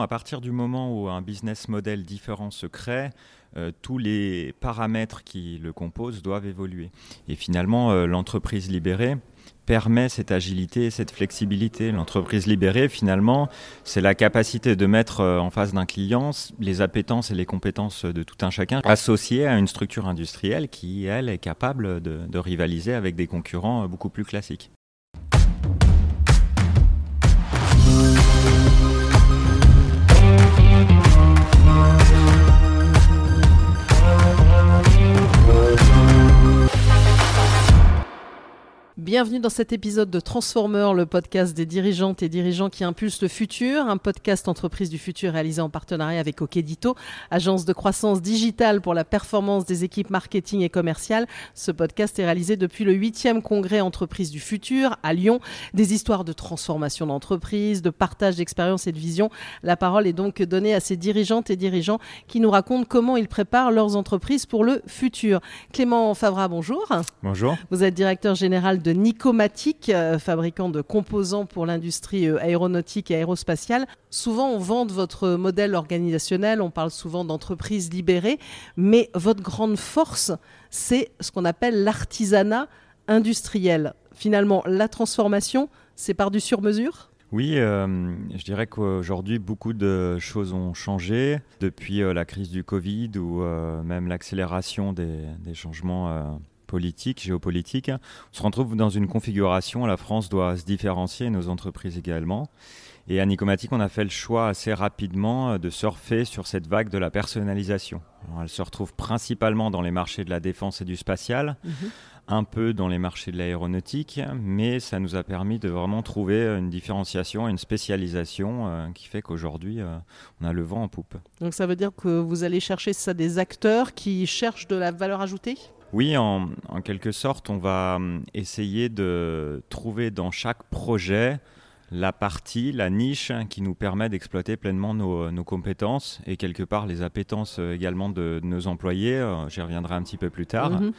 À partir du moment où un business model différent se crée, euh, tous les paramètres qui le composent doivent évoluer. Et finalement, euh, l'entreprise libérée permet cette agilité et cette flexibilité. L'entreprise libérée, finalement, c'est la capacité de mettre euh, en face d'un client les appétences et les compétences de tout un chacun associées à une structure industrielle qui, elle, est capable de rivaliser avec des concurrents beaucoup plus classiques. Bienvenue dans cet épisode de Transformer, le podcast des dirigeantes et dirigeants qui impulsent le futur, un podcast entreprise du futur réalisé en partenariat avec Okedito, agence de croissance digitale pour la performance des équipes marketing et commerciales. Ce podcast est réalisé depuis le 8e congrès entreprise du futur à Lyon. Des histoires de transformation d'entreprise, de partage d'expérience et de vision. La parole est donc donnée à ces dirigeantes et dirigeants qui nous racontent comment ils préparent leurs entreprises pour le futur. Clément Favra, bonjour. Bonjour. Vous êtes directeur général de Nicomatic, euh, fabricant de composants pour l'industrie euh, aéronautique et aérospatiale. Souvent, on vend votre modèle organisationnel, on parle souvent d'entreprise libérée, mais votre grande force, c'est ce qu'on appelle l'artisanat industriel. Finalement, la transformation, c'est par du sur-mesure? Oui, euh, je dirais qu'aujourd'hui, beaucoup de choses ont changé depuis la crise du Covid ou même l'accélération des, changements politique, géopolitique, on se retrouve dans une configuration, la France doit se différencier, nos entreprises également. Et à Nicomatic, on a fait le choix assez rapidement euh, de surfer sur cette vague de la personnalisation. elle se retrouve principalement dans les marchés de la défense et du spatial, mhm. un peu dans les marchés de l'aéronautique, mais ça nous a permis de vraiment trouver une différenciation, une spécialisation euh, qui fait qu'aujourd'hui, euh, on a le vent en poupe. Donc ça veut dire que vous allez chercher ça des acteurs qui cherchent de la valeur ajoutée? Oui, en, quelque sorte, on va hum, essayer de trouver dans chaque projet la partie, la niche qui nous permet d'exploiter pleinement nos, compétences et quelque part les appétences euh, également de, nos employés. Euh, j'y reviendrai un petit peu plus tard. Mhm.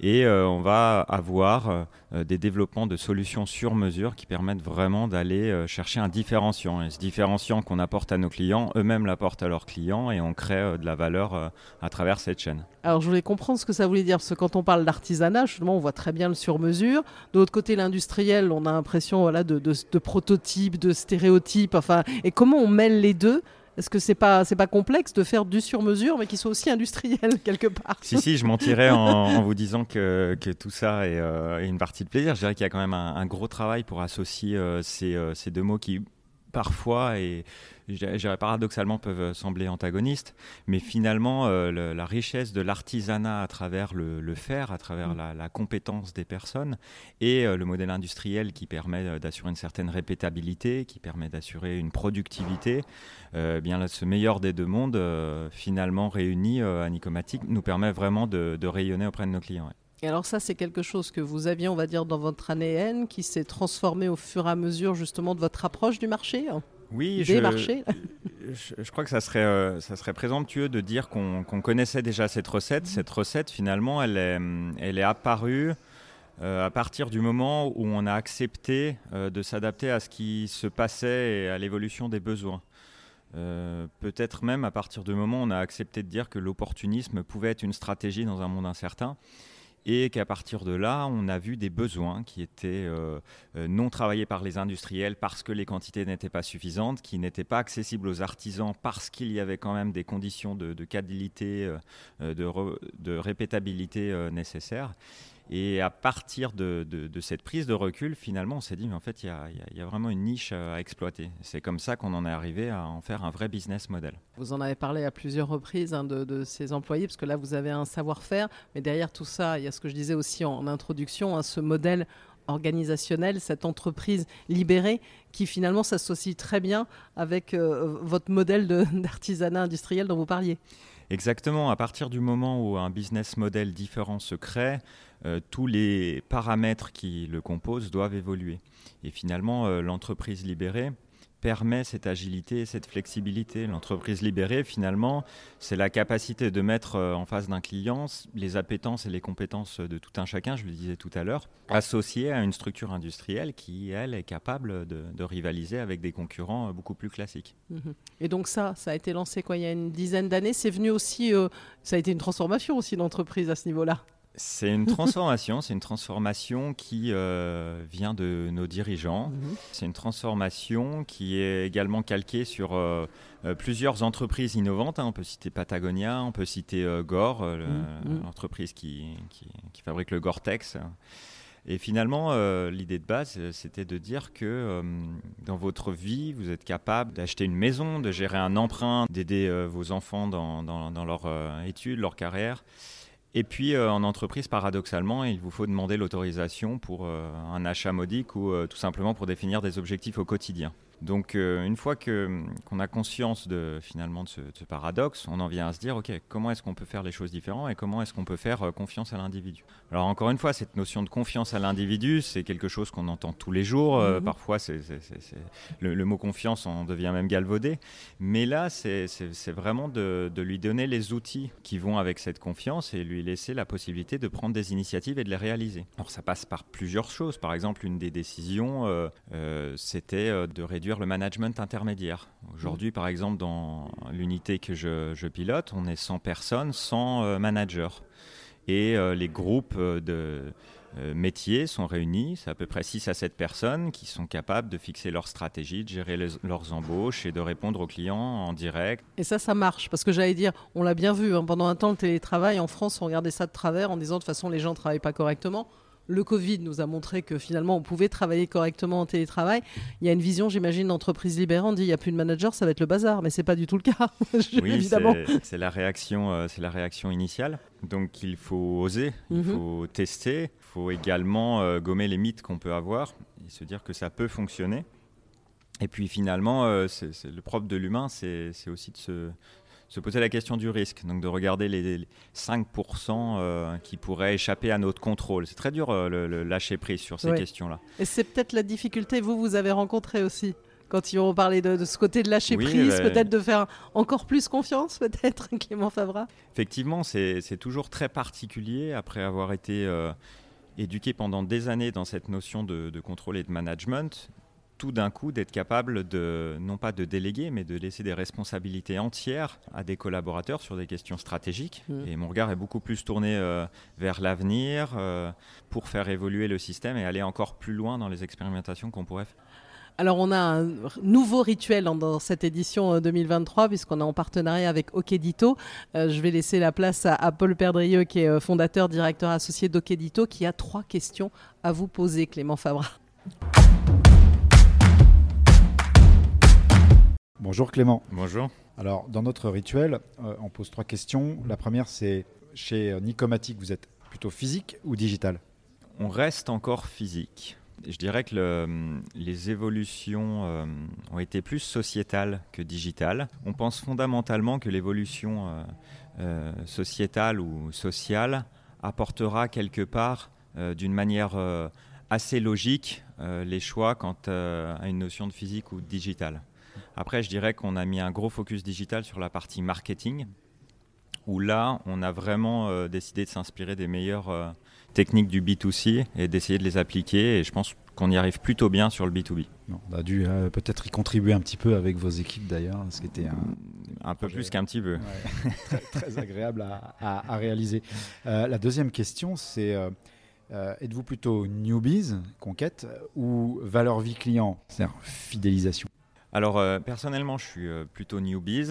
Et euh, on va avoir des développements de solutions sur mesure qui permettent vraiment d'aller chercher un différenciant. Et ce différenciant qu'on apporte à nos clients, eux-mêmes l'apportent à leurs clients et on crée de la valeur à travers cette chaîne. Alors je voulais comprendre ce que ça voulait dire, parce que quand on parle d'artisanat, justement, on voit très bien le sur-mesure. De l'autre côté, l'industriel, on a l'impression voilà, de, de, prototypes, de stéréotypes. Enfin, et comment on mêle les deux est-ce que c'est pas pas complexe de faire du sur-mesure, mais qui soit aussi industriel quelque part Si si, je mentirais en, vous disant que, tout ça euh, est, une partie de plaisir. Je dirais qu'il y a quand même un, gros travail pour associer euh, euh, ces, deux mots qui parfois et paradoxalement peuvent sembler antagonistes, mais finalement euh, la richesse de l'artisanat à travers le, faire, à travers mm. la, compétence des personnes et euh, le modèle industriel qui permet euh, d'assurer une certaine répétabilité, qui permet d'assurer une productivité, bien ce meilleur des deux mondes finalement réuni à Nicomatic nous permet vraiment de, rayonner auprès de nos clients. Et alors ça, c'est quelque chose que vous aviez, on va dire, dans votre ADN, qui s'est transformé au fur et à mesure justement de votre approche du marché oui, je, je, crois que ça serait, euh, ça serait présomptueux de dire qu'on connaissait déjà cette recette. Cette recette, finalement, elle est, elle est apparue euh, à partir du moment où on a accepté euh, de s'adapter à ce qui se passait et à l'évolution des besoins. Peut-être même à partir du moment où on a accepté de dire que l'opportunisme pouvait être une stratégie dans un monde incertain et qu'à partir de là, on a vu des besoins qui étaient euh, euh, non travaillés par les industriels parce que les quantités n'étaient pas suffisantes, qui n'étaient pas accessibles aux artisans parce qu'il y avait quand même des conditions de, de qualité, euh, de, de, répétabilité nécessaires. Et à partir de, cette prise de recul, finalement, on s'est dit, mais en fait, il y, a, vraiment une niche à exploiter. C'est comme ça qu'on en est arrivé à en faire un vrai business model. Vous en avez parlé à plusieurs reprises hein, de, ces employés, parce que là, vous avez un savoir-faire, mais derrière tout ça, il y a ce que je disais aussi en, introduction, hein, ce modèle organisationnel, cette entreprise libérée qui finalement s'associe très bien avec euh, votre modèle d'artisanat industriel dont vous parliez. Exactement, à partir du moment où un business model différent se crée, euh, tous les paramètres qui le composent doivent évoluer. Et finalement, euh, l'entreprise libérée permet cette agilité, cette flexibilité. L'entreprise libérée, finalement, c'est la capacité de mettre euh, en face d'un client les appétences et les compétences de tout un chacun, je le disais tout à l'heure, associées à une structure industrielle qui, elle, est capable de, rivaliser avec des concurrents euh, beaucoup plus classiques. Mhm. Et donc ça, ça a été lancé quoi, il y a une dizaine d'années. C'est venu aussi, euh, ça a été une transformation aussi d'entreprise à ce niveau-là. C'est une transformation, c'est une transformation qui euh, vient de nos dirigeants. Mhm. C'est une transformation qui est également calquée sur euh, euh, plusieurs entreprises innovantes. Hein. On peut citer Patagonia, on peut citer Gore, mhm. l'entreprise qui, qui, fabrique le Gore-Tex. Et finalement, l'idée de base, c'était de dire que dans votre vie, vous êtes capable d'acheter une maison, de gérer un emprunt, d'aider vos enfants dans, dans, dans leur études, leur carrière. Et puis euh, en entreprise, paradoxalement, il vous faut demander l'autorisation pour euh, un achat modique ou euh, tout simplement pour définir des objectifs au quotidien. Donc euh, une fois que, qu'on a conscience de, finalement de ce, paradoxe, on en vient à se dire, OK, comment est-ce qu'on peut faire les choses différemment et comment est-ce qu'on peut faire euh, confiance à l'individu? Alors encore une fois, cette notion de confiance à l'individu, c'est quelque chose qu'on entend tous les jours. Euh, mhm. Parfois, c'est, le, mot confiance en devient même galvaudé. Mais là, c'est, vraiment de, de, lui donner les outils qui vont avec cette confiance et lui laisser la possibilité de prendre des initiatives et de les réaliser. Alors ça passe par plusieurs choses. Par exemple, une des décisions, c'était de réduire le management intermédiaire. Aujourd'hui, par exemple, dans l'unité que je, pilote, on est 100 personnes, 100 euh, managers. Et euh, les groupes euh, de métiers sont réunis, c'est à peu près 6 à 7 personnes qui sont capables de fixer leur stratégie, de gérer leurs embauches et de répondre aux clients en direct. Et ça, ça marche, parce que j'allais dire, on l'a bien vu, hein, pendant un temps, le télétravail, en France, on regardait ça de travers en disant de toute façon, les gens ne travaillent pas correctement le Covid nous a montré que finalement on pouvait travailler correctement en télétravail. Il y a une vision, j'imagine, d'entreprise dit il n'y a plus de manager, ça va être le bazar, mais c'est pas du tout le cas. oui, évidemment. C'est la réaction, euh, c'est la réaction initiale. Donc il faut oser, il mhm. faut tester, il faut également euh, gommer les mythes qu'on peut avoir et se dire que ça peut fonctionner. Et puis finalement, euh, c'est le propre de l'humain, c'est aussi de se, se poser la question du risque, donc de regarder les, 5% euh, qui pourraient échapper à notre contrôle. C'est très dur euh, le, lâcher prise sur ces questions-là. Et c'est peut-être la difficulté vous vous avez rencontré aussi quand ils vont parler de, ce côté de lâcher prise, peut-être de faire encore plus confiance, peut-être, Clément Favra Effectivement, c'est toujours très particulier après avoir été euh, éduqué pendant des années dans cette notion de, de contrôle et de management tout d'un coup d'être capable de, non pas de déléguer, mais de laisser des responsabilités entières à des collaborateurs sur des questions stratégiques. Mmh. Et mon regard est beaucoup plus tourné euh, vers l'avenir euh, pour faire évoluer le système et aller encore plus loin dans les expérimentations qu'on pourrait faire. Alors on a un nouveau rituel dans cette édition 2023 euh, puisqu'on est en partenariat avec Okedito. je vais laisser la place à, Paul Perdrieux qui est fondateur, directeur associé d'Okedito qui a trois questions à vous poser Clément Fabra. Bonjour Clément. Bonjour. Alors, dans notre rituel, euh, on pose trois questions. La première, c'est chez Nicomatic, vous êtes plutôt physique ou digital? On reste encore physique. Je dirais que les évolutions euh, ont été plus sociétales que digitales. On pense fondamentalement que l'évolution euh, sociétale ou sociale apportera quelque part, d'une manière assez logique, les choix quant à une notion de physique ou de digital. Après, je dirais qu'on a mis un gros focus digital sur la partie marketing, où là, on a vraiment euh, décidé de s'inspirer des meilleures euh, techniques du B2C et d'essayer de les appliquer. Et je pense qu'on y arrive plutôt bien sur le B2B. on a dû euh, peut-être y contribuer un petit peu avec vos équipes d'ailleurs, ce qui était un, un peu plus qu'un petit peu. très, agréable à, réaliser. la deuxième question, c'est êtes-vous plutôt newbies, conquête, ou valeur vie client, c'est-à-dire fidélisation alors euh, personnellement, je suis euh, plutôt newbies,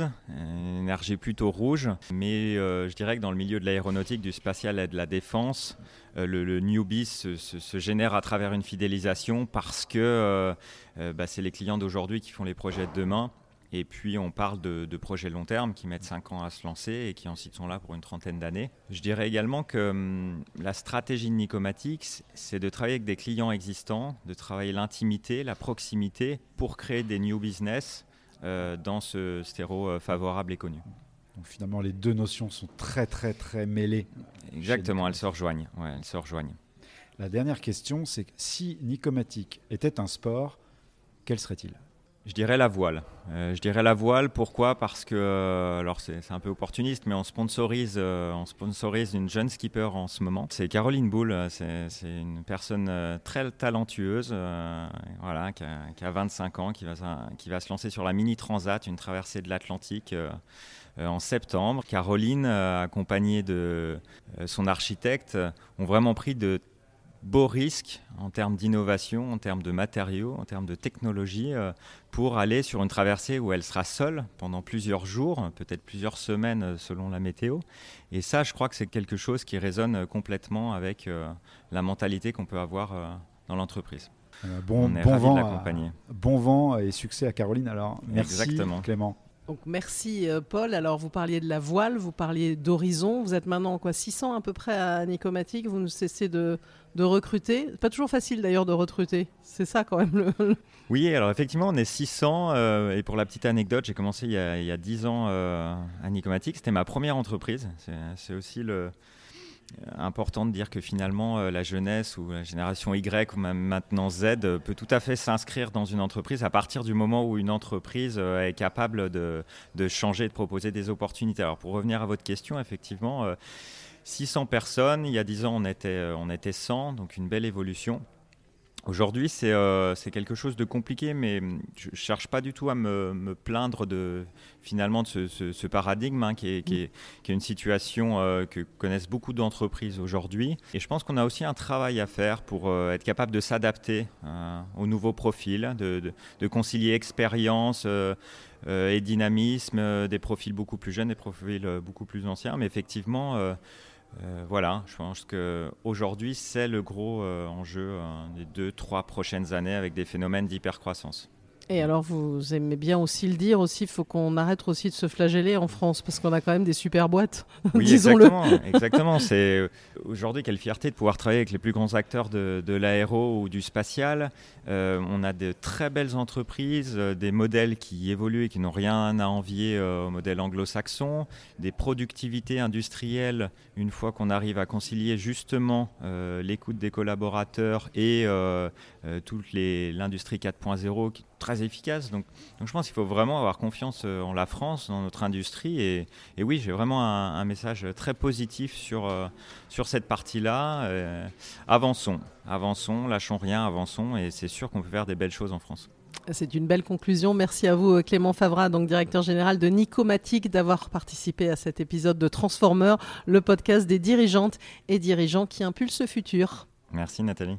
énergie plutôt rouge, mais euh, je dirais que dans le milieu de l'aéronautique, du spatial et de la défense, le, le, newbies se, génère à travers une fidélisation parce que bah, c'est les clients d'aujourd'hui qui font les projets de demain. Et puis on parle de, projets long terme qui mettent 5 ans à se lancer et qui ensuite sont là pour une trentaine d'années. Je dirais également que hum, la stratégie de Nicomatics, c'est de travailler avec des clients existants, de travailler l'intimité, la proximité pour créer des new business euh, dans ce stéro euh, favorable et connu. Donc finalement, les deux notions sont très très très mêlées. Exactement, elles se rejoignent. Ouais, elles se rejoignent. La dernière question, c'est si Nicomatic était un sport, quel serait-il? Je dirais la voile. Euh, je dirais la voile, pourquoi? Parce que, euh, alors c'est un peu opportuniste, mais on sponsorise, euh, on sponsorise une jeune skipper en ce moment. C'est Caroline Boulle, c'est une personne très talentueuse, voilà, qui a, qui a, 25 ans, qui va, qui va se lancer sur la Mini Transat, une traversée de l'Atlantique. en septembre. Caroline, accompagnée de son architecte, ont vraiment pris de beaux risques en termes d'innovation, en termes de matériaux, en termes de technologie, euh, pour aller sur une traversée où elle sera seule pendant plusieurs jours, peut-être plusieurs semaines euh, selon la météo. Et ça, je crois que c'est quelque chose qui résonne complètement avec euh, la mentalité qu'on peut avoir dans l'entreprise. bon, bon vent, bon vent et succès à Caroline. Alors, merci Exactement. Clément. Donc merci Paul. Alors vous parliez de la voile, vous parliez d'horizon. Vous êtes maintenant quoi 600 à peu près à Nicomatique. Vous ne cessez de, de recruter. Pas toujours facile d'ailleurs de recruter. C'est ça quand même le. Oui, alors effectivement, on est 600. Euh, et pour la petite anecdote, j'ai commencé il y, a, il 10 ans euh, à Nicomatic. C'était ma première entreprise. C'est aussi le, euh, important de dire que finalement, la jeunesse ou la génération Y ou même maintenant Z peut tout à fait s'inscrire dans une entreprise à partir du moment où une entreprise est capable de, de changer, de proposer des opportunités. Alors pour revenir à votre question, effectivement 600 personnes. Il y a 10 ans, on était, euh, on était 100, donc une belle évolution. Aujourd'hui, c'est euh, quelque chose de compliqué, mais je ne cherche pas du tout à me, plaindre de, finalement de ce, paradigme hein, qui, est, une situation euh, que connaissent beaucoup d'entreprises aujourd'hui. Et je pense qu'on a aussi un travail à faire pour euh, être capable de s'adapter aux nouveaux profils, de, de, de concilier expérience et dynamisme, des profils beaucoup plus jeunes, des profils beaucoup plus anciens. Mais effectivement, euh, voilà, je pense qu'aujourd'hui, c'est le gros euh, enjeu euh, des deux, trois prochaines années avec des phénomènes d'hypercroissance. Et alors, vous aimez bien aussi le dire, aussi, il faut qu'on arrête aussi de se flageller en France, parce qu'on a quand même des super boîtes, oui, disons-le. Exactement, exactement. C'est aujourd'hui quelle fierté de pouvoir travailler avec les plus grands acteurs de, de l'aéro ou du spatial. Euh, on a de très belles entreprises, euh, des modèles qui évoluent et qui n'ont rien à envier euh, au modèle anglo-saxon, des productivités industrielles, une fois qu'on arrive à concilier justement l'écoute des collaborateurs et toute l'industrie 4.0 qui très efficace. Donc, donc je pense qu'il faut vraiment avoir confiance euh, en la France, dans notre industrie. Et, et oui, j'ai vraiment un, message très positif sur, euh, sur cette partie-là. Euh, avançons, avançons, lâchons rien, avançons. Et c'est sûr qu'on peut faire des belles choses en France. C'est une belle conclusion. Merci à vous, Clément Favra, donc directeur général de Nicomatic, d'avoir participé à cet épisode de Transformer, le podcast des dirigeantes et dirigeants qui impulsent le futur. Merci, Nathalie.